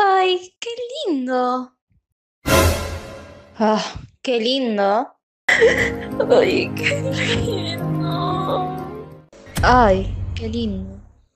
Ay, qué lindo. Ah, qué lindo. Ay, qué lindo. Ay, qué lindo.